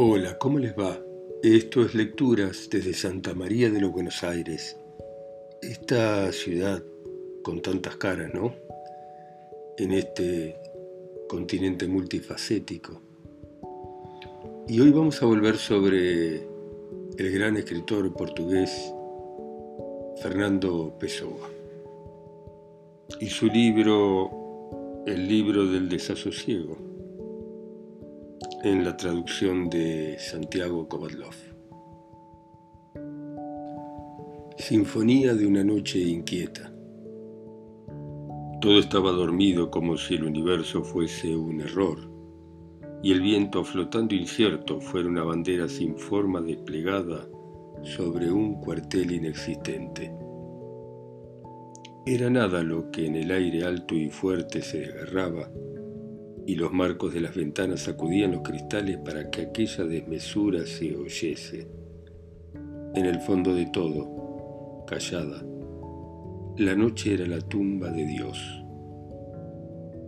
Hola, ¿cómo les va? Esto es Lecturas desde Santa María de los Buenos Aires. Esta ciudad con tantas caras, ¿no? En este continente multifacético. Y hoy vamos a volver sobre el gran escritor portugués Fernando Pessoa y su libro El libro del desasosiego en la traducción de Santiago Kovadlov. Sinfonía de una noche inquieta. Todo estaba dormido como si el universo fuese un error y el viento flotando incierto fuera una bandera sin forma desplegada sobre un cuartel inexistente. Era nada lo que en el aire alto y fuerte se desgarraba y los marcos de las ventanas sacudían los cristales para que aquella desmesura se oyese. En el fondo de todo, callada, la noche era la tumba de Dios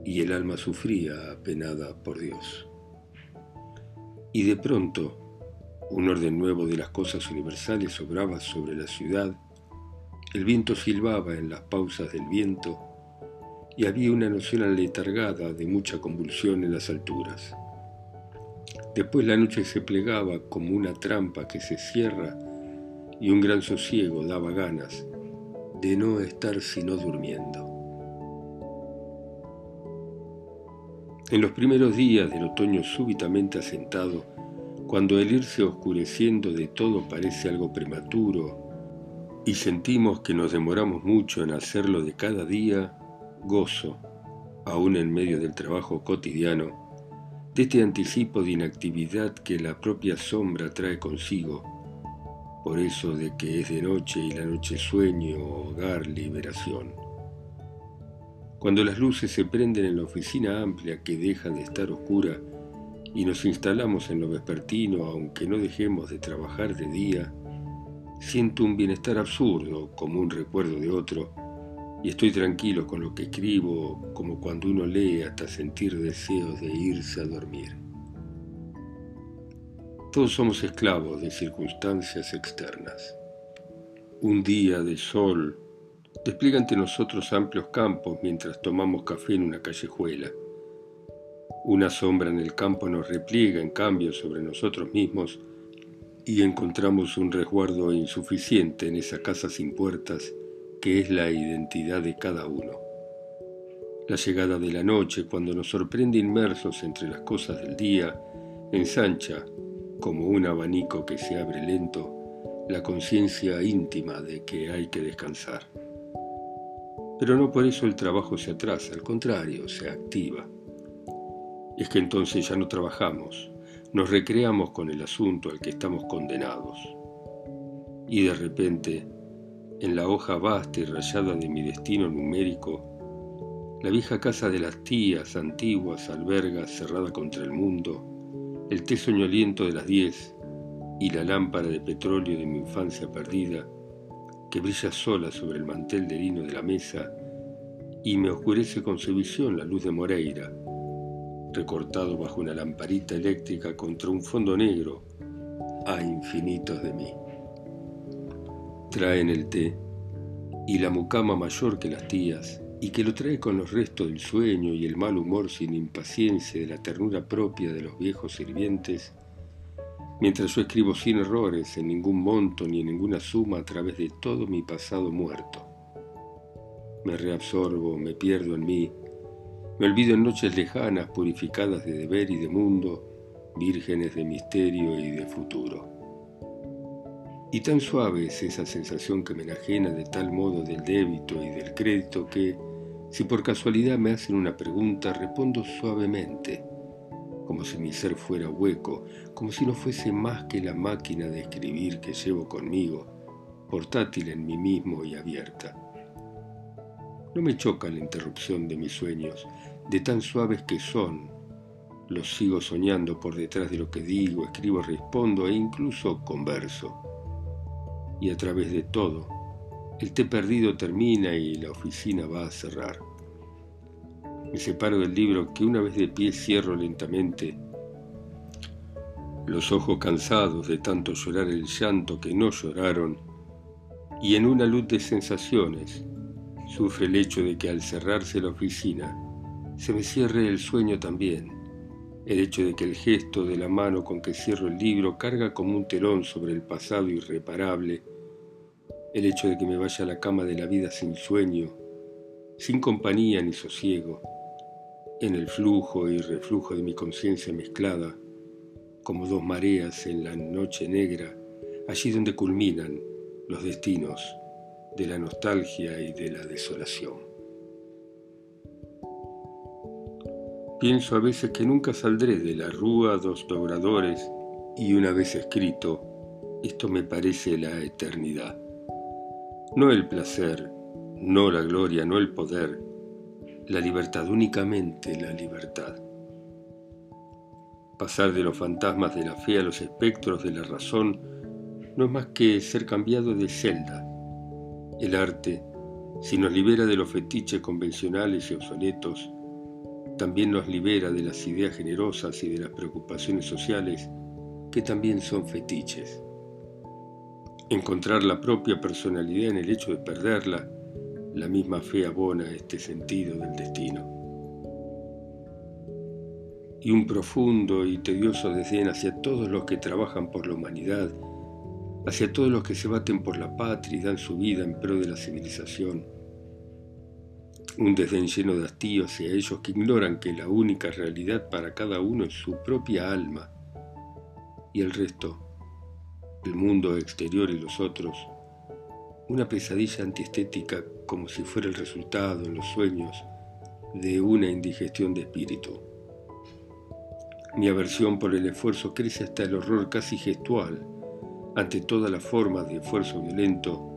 y el alma sufría apenada por Dios. Y de pronto, un orden nuevo de las cosas universales obraba sobre la ciudad, el viento silbaba en las pausas del viento, y había una noción aletargada de mucha convulsión en las alturas. Después la noche se plegaba como una trampa que se cierra y un gran sosiego daba ganas de no estar sino durmiendo. En los primeros días del otoño súbitamente asentado, cuando el irse oscureciendo de todo parece algo prematuro y sentimos que nos demoramos mucho en hacerlo de cada día, gozo, aún en medio del trabajo cotidiano, de este anticipo de inactividad que la propia sombra trae consigo, por eso de que es de noche y la noche sueño, hogar, liberación. Cuando las luces se prenden en la oficina amplia que deja de estar oscura y nos instalamos en lo vespertino aunque no dejemos de trabajar de día, siento un bienestar absurdo como un recuerdo de otro, y estoy tranquilo con lo que escribo, como cuando uno lee hasta sentir deseos de irse a dormir. Todos somos esclavos de circunstancias externas. Un día de sol despliega ante nosotros amplios campos mientras tomamos café en una callejuela. Una sombra en el campo nos repliega en cambio sobre nosotros mismos y encontramos un resguardo insuficiente en esa casa sin puertas que es la identidad de cada uno. La llegada de la noche, cuando nos sorprende inmersos entre las cosas del día, ensancha, como un abanico que se abre lento, la conciencia íntima de que hay que descansar. Pero no por eso el trabajo se atrasa, al contrario, se activa. Es que entonces ya no trabajamos, nos recreamos con el asunto al que estamos condenados. Y de repente en la hoja vasta y rayada de mi destino numérico, la vieja casa de las tías antiguas alberga cerrada contra el mundo, el té soñoliento de las diez y la lámpara de petróleo de mi infancia perdida, que brilla sola sobre el mantel de lino de la mesa y me oscurece con su visión la luz de Moreira, recortado bajo una lamparita eléctrica contra un fondo negro a infinitos de mí traen el té y la mucama mayor que las tías, y que lo trae con los restos del sueño y el mal humor sin impaciencia de la ternura propia de los viejos sirvientes, mientras yo escribo sin errores, en ningún monto ni en ninguna suma a través de todo mi pasado muerto. Me reabsorbo, me pierdo en mí, me olvido en noches lejanas, purificadas de deber y de mundo, vírgenes de misterio y de futuro. Y tan suave es esa sensación que me enajena de tal modo del débito y del crédito que, si por casualidad me hacen una pregunta, respondo suavemente, como si mi ser fuera hueco, como si no fuese más que la máquina de escribir que llevo conmigo, portátil en mí mismo y abierta. No me choca la interrupción de mis sueños, de tan suaves que son. Los sigo soñando por detrás de lo que digo, escribo, respondo e incluso converso y a través de todo, el té perdido termina y la oficina va a cerrar. Me separo del libro que una vez de pie cierro lentamente. Los ojos cansados de tanto llorar el llanto que no lloraron, y en una luz de sensaciones sufre el hecho de que al cerrarse la oficina se me cierre el sueño también, el hecho de que el gesto de la mano con que cierro el libro carga como un telón sobre el pasado irreparable, el hecho de que me vaya a la cama de la vida sin sueño, sin compañía ni sosiego, en el flujo y reflujo de mi conciencia mezclada, como dos mareas en la noche negra, allí donde culminan los destinos de la nostalgia y de la desolación. Pienso a veces que nunca saldré de la rúa dos dobradores y una vez escrito, esto me parece la eternidad. No el placer, no la gloria, no el poder, la libertad, únicamente la libertad pasar de los fantasmas de la fe a los espectros de la razón, no es más que ser cambiado de celda. El arte, si nos libera de los fetiches convencionales y obsoletos, también nos libera de las ideas generosas y de las preocupaciones sociales que también son fetiches. Encontrar la propia personalidad en el hecho de perderla, la misma fe abona este sentido del destino y un profundo y tedioso desdén hacia todos los que trabajan por la humanidad, hacia todos los que se baten por la patria y dan su vida en pro de la civilización. Un desdén lleno de hastío hacia ellos que ignoran que la única realidad para cada uno es su propia alma y el resto, el mundo exterior y los otros, una pesadilla antiestética como si fuera el resultado en los sueños de una indigestión de espíritu. Mi aversión por el esfuerzo crece hasta el horror casi gestual ante todas las formas de esfuerzo violento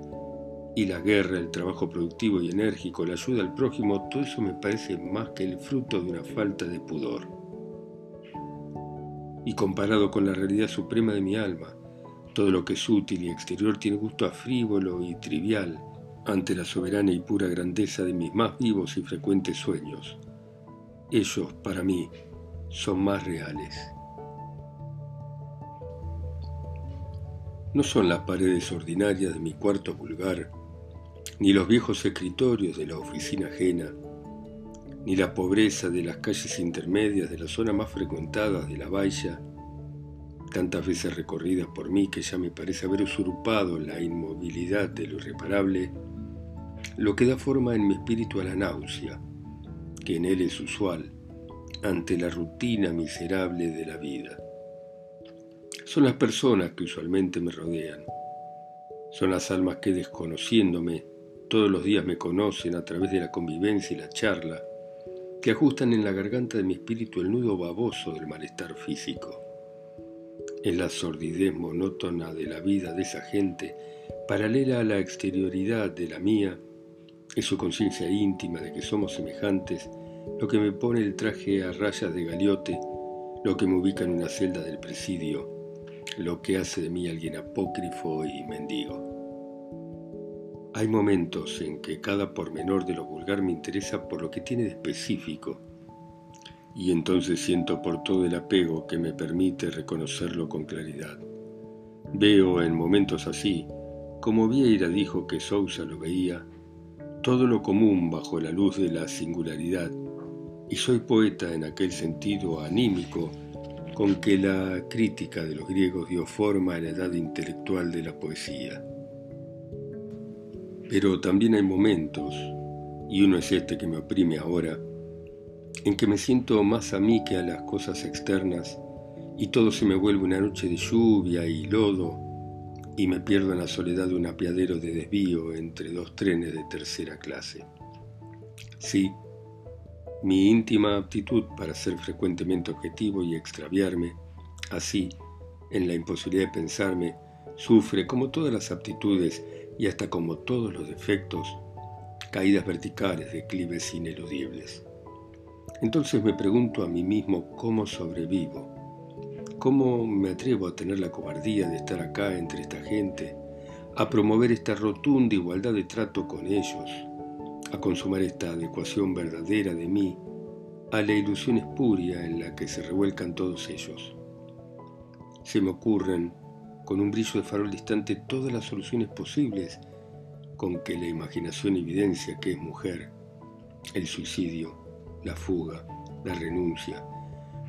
y la guerra, el trabajo productivo y enérgico, la ayuda al prójimo, todo eso me parece más que el fruto de una falta de pudor. Y comparado con la realidad suprema de mi alma, todo lo que es útil y exterior tiene gusto a frívolo y trivial ante la soberana y pura grandeza de mis más vivos y frecuentes sueños. Ellos, para mí, son más reales. No son las paredes ordinarias de mi cuarto vulgar, ni los viejos escritorios de la oficina ajena, ni la pobreza de las calles intermedias de la zona más frecuentada de la valla, tantas veces recorridas por mí que ya me parece haber usurpado la inmovilidad de lo irreparable, lo que da forma en mi espíritu a la náusea, que en él es usual, ante la rutina miserable de la vida. Son las personas que usualmente me rodean. Son las almas que desconociéndome todos los días me conocen a través de la convivencia y la charla, que ajustan en la garganta de mi espíritu el nudo baboso del malestar físico. En la sordidez monótona de la vida de esa gente, paralela a la exterioridad de la mía, en su conciencia íntima de que somos semejantes, lo que me pone el traje a rayas de galiote, lo que me ubica en una celda del presidio, lo que hace de mí alguien apócrifo y mendigo. Hay momentos en que cada pormenor de lo vulgar me interesa por lo que tiene de específico, y entonces siento por todo el apego que me permite reconocerlo con claridad. Veo en momentos así, como Vieira dijo que Sousa lo veía, todo lo común bajo la luz de la singularidad y soy poeta en aquel sentido anímico con que la crítica de los griegos dio forma a la edad intelectual de la poesía. Pero también hay momentos, y uno es este que me oprime ahora, en que me siento más a mí que a las cosas externas y todo se me vuelve una noche de lluvia y lodo y me pierdo en la soledad de un apiadero de desvío entre dos trenes de tercera clase. Sí, mi íntima aptitud para ser frecuentemente objetivo y extraviarme, así, en la imposibilidad de pensarme, sufre como todas las aptitudes y hasta como todos los defectos, caídas verticales, declives ineludibles. Entonces me pregunto a mí mismo cómo sobrevivo, cómo me atrevo a tener la cobardía de estar acá entre esta gente, a promover esta rotunda igualdad de trato con ellos, a consumar esta adecuación verdadera de mí a la ilusión espuria en la que se revuelcan todos ellos. Se me ocurren, con un brillo de farol distante, todas las soluciones posibles con que la imaginación evidencia que es mujer, el suicidio, la fuga, la renuncia,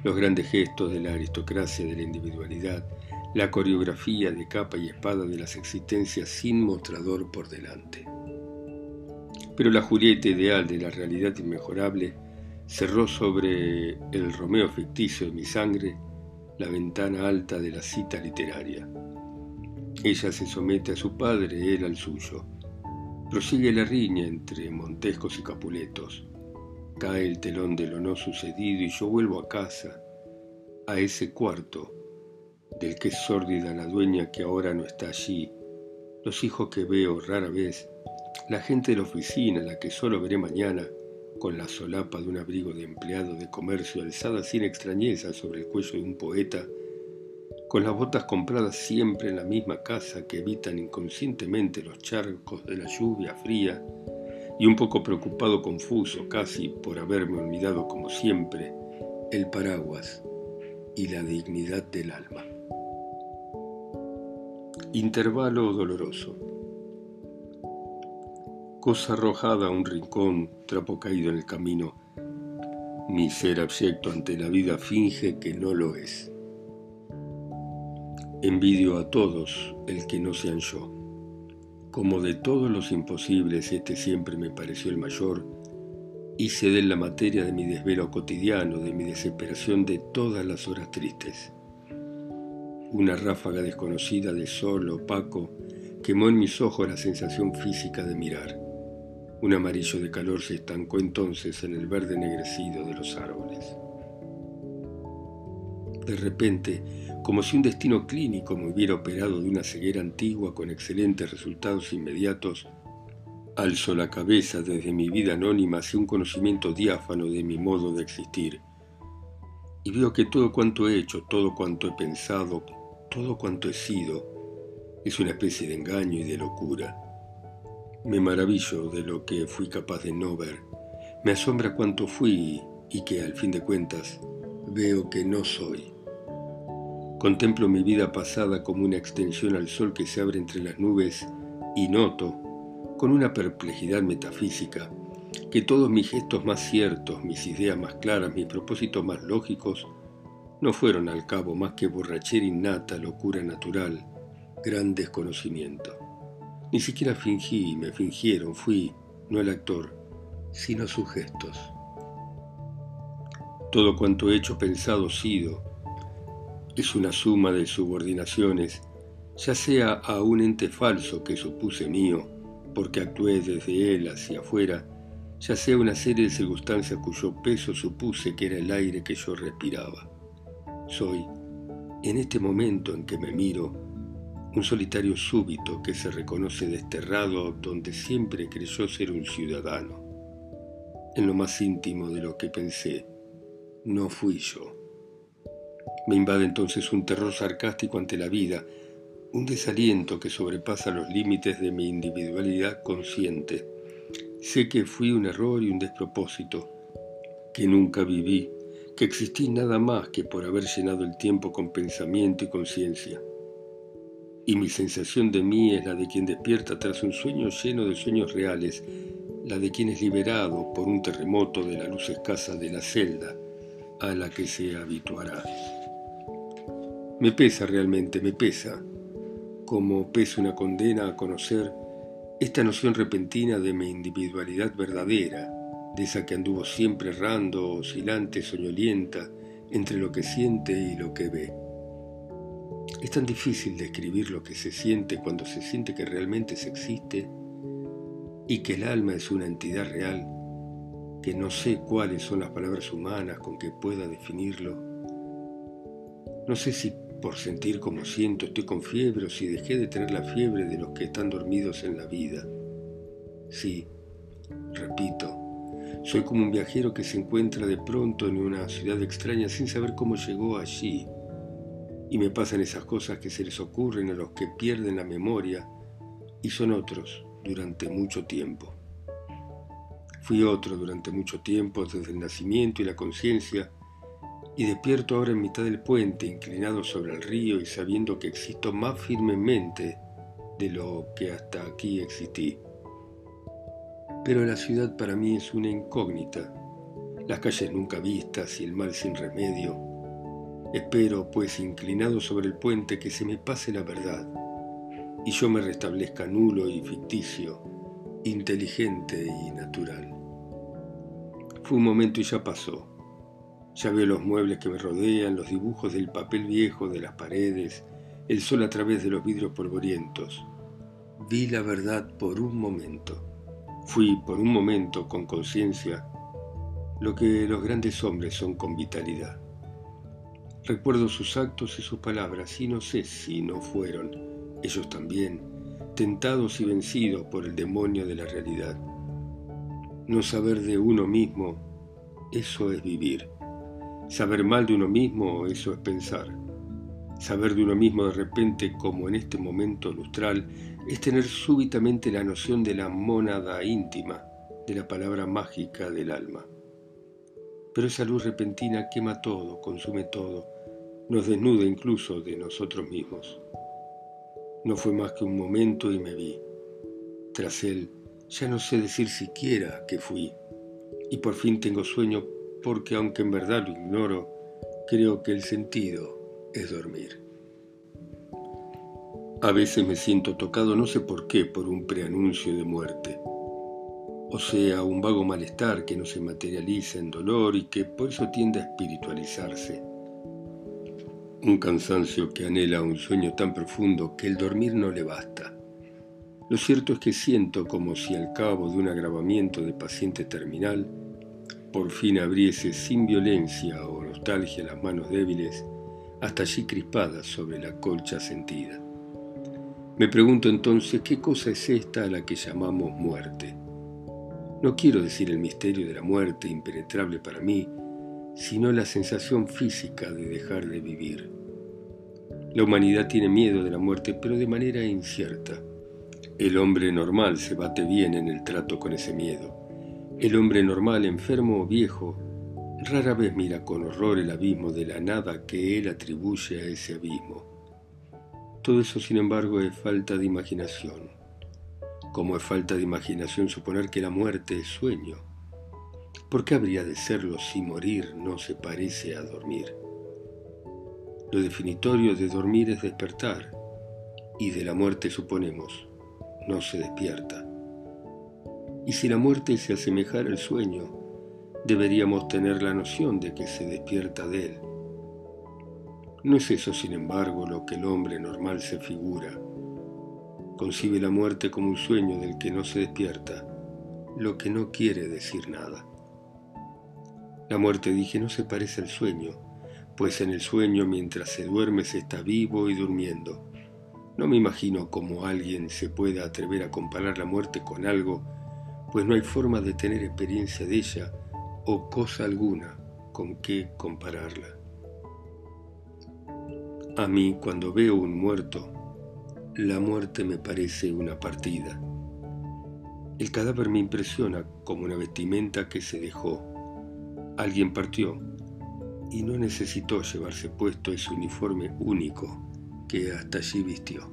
los grandes gestos de la aristocracia de la individualidad, la coreografía de capa y espada de las existencias sin mostrador por delante. Pero la Julieta ideal de la realidad inmejorable cerró sobre el Romeo ficticio de mi sangre la ventana alta de la cita literaria. Ella se somete a su padre, él al suyo. Prosigue la riña entre Montescos y Capuletos. Cae el telón de lo no sucedido y yo vuelvo a casa, a ese cuarto, del que es sórdida la dueña que ahora no está allí, los hijos que veo rara vez, la gente de la oficina, la que solo veré mañana, con la solapa de un abrigo de empleado de comercio alzada sin extrañeza sobre el cuello de un poeta, con las botas compradas siempre en la misma casa que evitan inconscientemente los charcos de la lluvia fría, y un poco preocupado, confuso casi por haberme olvidado como siempre, el paraguas y la dignidad del alma. Intervalo doloroso. Cosa arrojada a un rincón, trapo caído en el camino. Mi ser abyecto ante la vida finge que no lo es. Envidio a todos el que no sean yo. Como de todos los imposibles, este siempre me pareció el mayor, hice de la materia de mi desvelo cotidiano, de mi desesperación de todas las horas tristes. Una ráfaga desconocida de sol opaco quemó en mis ojos la sensación física de mirar. Un amarillo de calor se estancó entonces en el verde ennegrecido de los árboles. De repente, como si un destino clínico me hubiera operado de una ceguera antigua con excelentes resultados inmediatos, alzo la cabeza desde mi vida anónima hacia un conocimiento diáfano de mi modo de existir, y veo que todo cuanto he hecho, todo cuanto he pensado, todo cuanto he sido, es una especie de engaño y de locura. Me maravillo de lo que fui capaz de no ver, me asombra cuanto fui y que al fin de cuentas veo que no soy. Contemplo mi vida pasada como una extensión al sol que se abre entre las nubes y noto, con una perplejidad metafísica, que todos mis gestos más ciertos, mis ideas más claras, mis propósitos más lógicos, no fueron al cabo más que borrachera innata, locura natural, gran desconocimiento. Ni siquiera fingí, me fingieron, fui, no el actor, sino sus gestos. Todo cuanto he hecho, pensado, sido, es una suma de subordinaciones, ya sea a un ente falso que supuse mío, porque actué desde él hacia afuera, ya sea una serie de circunstancias cuyo peso supuse que era el aire que yo respiraba. Soy, en este momento en que me miro, un solitario súbito que se reconoce desterrado donde siempre creyó ser un ciudadano. En lo más íntimo de lo que pensé, no fui yo. Me invade entonces un terror sarcástico ante la vida, un desaliento que sobrepasa los límites de mi individualidad consciente. Sé que fui un error y un despropósito, que nunca viví, que existí nada más que por haber llenado el tiempo con pensamiento y conciencia. Y mi sensación de mí es la de quien despierta tras un sueño lleno de sueños reales, la de quien es liberado por un terremoto de la luz escasa de la celda a la que se habituará. Me pesa realmente, me pesa, como pesa una condena a conocer esta noción repentina de mi individualidad verdadera, de esa que anduvo siempre errando, oscilante, soñolienta, entre lo que siente y lo que ve. Es tan difícil describir lo que se siente cuando se siente que realmente se existe y que el alma es una entidad real, que no sé cuáles son las palabras humanas con que pueda definirlo. No sé si por sentir como siento, estoy con fiebre o si dejé de tener la fiebre de los que están dormidos en la vida. Sí, repito, soy como un viajero que se encuentra de pronto en una ciudad extraña sin saber cómo llegó allí. Y me pasan esas cosas que se les ocurren a los que pierden la memoria y son otros durante mucho tiempo. Fui otro durante mucho tiempo desde el nacimiento y la conciencia Y despierto ahora en mitad del puente, inclinado sobre el río y sabiendo que existo más firmemente de lo que hasta aquí existí. Pero la ciudad para mí es una incógnita, las calles nunca vistas y el mal sin remedio. Espero, pues, inclinado sobre el puente, que se me pase la verdad y yo me restablezca nulo y ficticio, inteligente y natural. Fue un momento y ya pasó. Ya veo los muebles que me rodean, los dibujos del papel viejo de las paredes, el sol a través de los vidrios polvorientos. Vi la verdad por un momento. Fui por un momento con conciencia lo que los grandes hombres son con vitalidad. Recuerdo sus actos y sus palabras y no sé si no fueron, ellos también, tentados y vencidos por el demonio de la realidad. No saber de uno mismo, eso es vivir. Saber mal de uno mismo, eso es pensar. Saber de uno mismo de repente, como en este momento lustral, es tener súbitamente la noción de la mónada íntima, de la palabra mágica del alma. Pero esa luz repentina quema todo, consume todo, nos desnuda incluso de nosotros mismos. No fue más que un momento y me vi. Tras él, ya no sé decir siquiera que fui. Y por fin tengo sueño porque aunque en verdad lo ignoro, creo que el sentido es dormir. A veces me siento tocado, no sé por qué, por un preanuncio de muerte o sea, un vago malestar que no se materializa en dolor y que por eso tiende a espiritualizarse. Un cansancio que anhela un sueño tan profundo que el dormir no le basta. Lo cierto es que siento como si al cabo de un agravamiento de paciente terminal, por fin abriese sin violencia o nostalgia las manos débiles, hasta allí crispadas sobre la colcha sentida. Me pregunto entonces qué cosa es esta a la que llamamos muerte. No quiero decir el misterio de la muerte impenetrable para mí, sino la sensación física de dejar de vivir. La humanidad tiene miedo de la muerte, pero de manera incierta. El hombre normal se bate bien en el trato con ese miedo. El hombre normal, enfermo o viejo, rara vez mira con horror el abismo de la nada que él atribuye a ese abismo. Todo eso, sin embargo, es falta de imaginación como es falta de imaginación suponer que la muerte es sueño. ¿Por qué habría de serlo si morir no se parece a dormir? Lo definitorio de dormir es despertar, y de la muerte suponemos, no se despierta. Y si la muerte se asemejara al sueño, deberíamos tener la noción de que se despierta de él. No es eso, sin embargo, lo que el hombre normal se figura Concibe la muerte como un sueño del que no se despierta, lo que no quiere decir nada. La muerte, dije, no se parece al sueño, pues en el sueño mientras se duerme se está vivo y durmiendo. No me imagino cómo alguien se pueda atrever a comparar la muerte con algo, pues no hay forma de tener experiencia de ella o cosa alguna con qué compararla. A mí, cuando veo un muerto, la muerte me parece una partida. El cadáver me impresiona como una vestimenta que se dejó. Alguien partió y no necesitó llevarse puesto ese uniforme único que hasta allí vistió.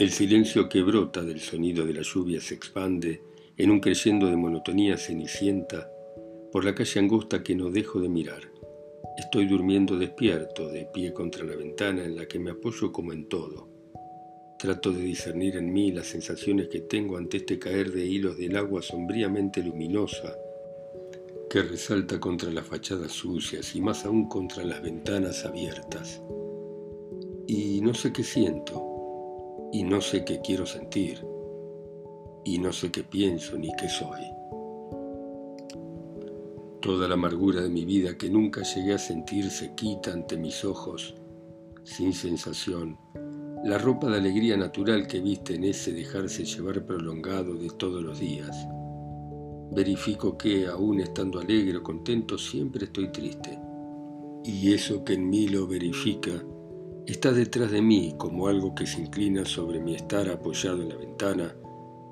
El silencio que brota del sonido de la lluvia se expande en un creyendo de monotonía cenicienta por la calle angosta que no dejo de mirar. Estoy durmiendo despierto, de pie contra la ventana en la que me apoyo como en todo. Trato de discernir en mí las sensaciones que tengo ante este caer de hilos del agua sombríamente luminosa que resalta contra las fachadas sucias y más aún contra las ventanas abiertas. Y no sé qué siento, y no sé qué quiero sentir, y no sé qué pienso ni qué soy. Toda la amargura de mi vida que nunca llegué a sentir se quita ante mis ojos, sin sensación. La ropa de alegría natural que viste en ese dejarse llevar prolongado de todos los días. Verifico que, aún estando alegre o contento, siempre estoy triste. Y eso que en mí lo verifica, está detrás de mí como algo que se inclina sobre mi estar apoyado en la ventana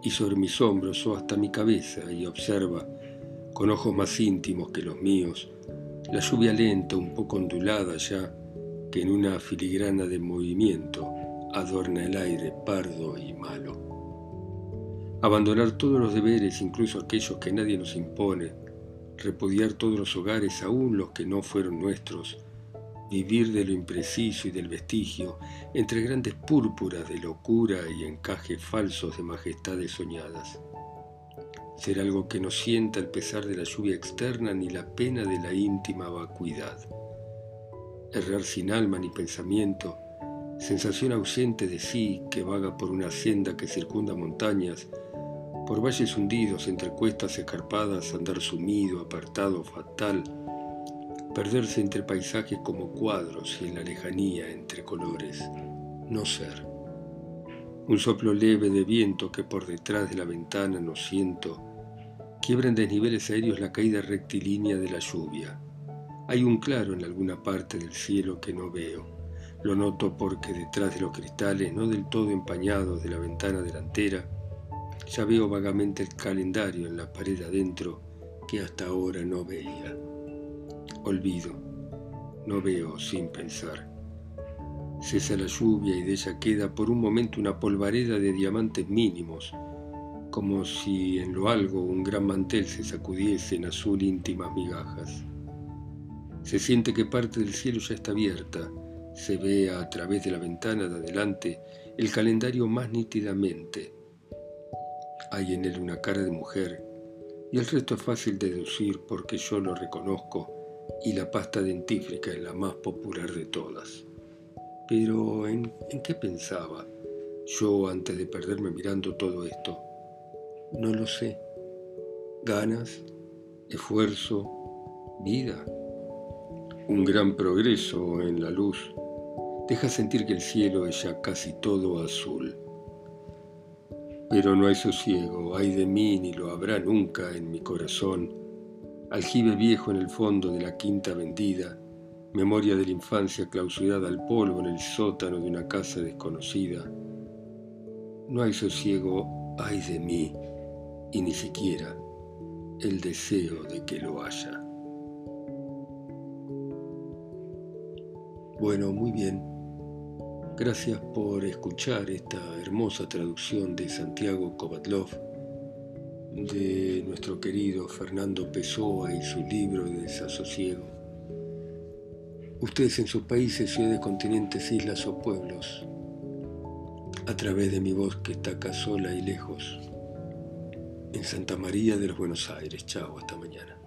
y sobre mis hombros o hasta mi cabeza y observa con ojos más íntimos que los míos, la lluvia lenta, un poco ondulada ya, que en una filigrana de movimiento adorna el aire pardo y malo. Abandonar todos los deberes, incluso aquellos que nadie nos impone, repudiar todos los hogares, aún los que no fueron nuestros, vivir de lo impreciso y del vestigio, entre grandes púrpuras de locura y encajes falsos de majestades soñadas. Ser algo que no sienta el pesar de la lluvia externa ni la pena de la íntima vacuidad. Errar sin alma ni pensamiento, sensación ausente de sí que vaga por una senda que circunda montañas, por valles hundidos entre cuestas escarpadas, andar sumido, apartado, fatal, perderse entre paisajes como cuadros y en la lejanía entre colores, no ser. Un soplo leve de viento que por detrás de la ventana no siento, quiebra en desniveles aéreos la caída rectilínea de la lluvia. Hay un claro en alguna parte del cielo que no veo. Lo noto porque detrás de los cristales, no del todo empañados de la ventana delantera, ya veo vagamente el calendario en la pared adentro que hasta ahora no veía. Olvido, no veo sin pensar. Cesa la lluvia y de ella queda por un momento una polvareda de diamantes mínimos, como si en lo algo un gran mantel se sacudiese en azul íntimas migajas. Se siente que parte del cielo ya está abierta, se ve a través de la ventana de adelante el calendario más nítidamente, hay en él una cara de mujer y el resto es fácil deducir porque yo lo reconozco y la pasta dentífrica es la más popular de todas. Pero ¿en, ¿en qué pensaba yo antes de perderme mirando todo esto? No lo sé. Ganas, esfuerzo, vida. Un gran progreso en la luz deja sentir que el cielo es ya casi todo azul pero no hay sosiego, hay de mí ni lo habrá nunca en mi corazón. Aljibe viejo en el fondo de la quinta vendida, memoria de la infancia clausurada al polvo en el sótano de una casa desconocida. No hay sosiego, hay de mí, y ni siquiera el deseo de que lo haya. Bueno, muy bien. Gracias por escuchar esta hermosa traducción de Santiago Kovatlov de nuestro querido Fernando Pessoa y su libro de Desasosiego. Ustedes en sus países, ciudades, continentes, islas o pueblos, a través de mi voz que está acá sola y lejos, en Santa María de los Buenos Aires. Chao, hasta mañana.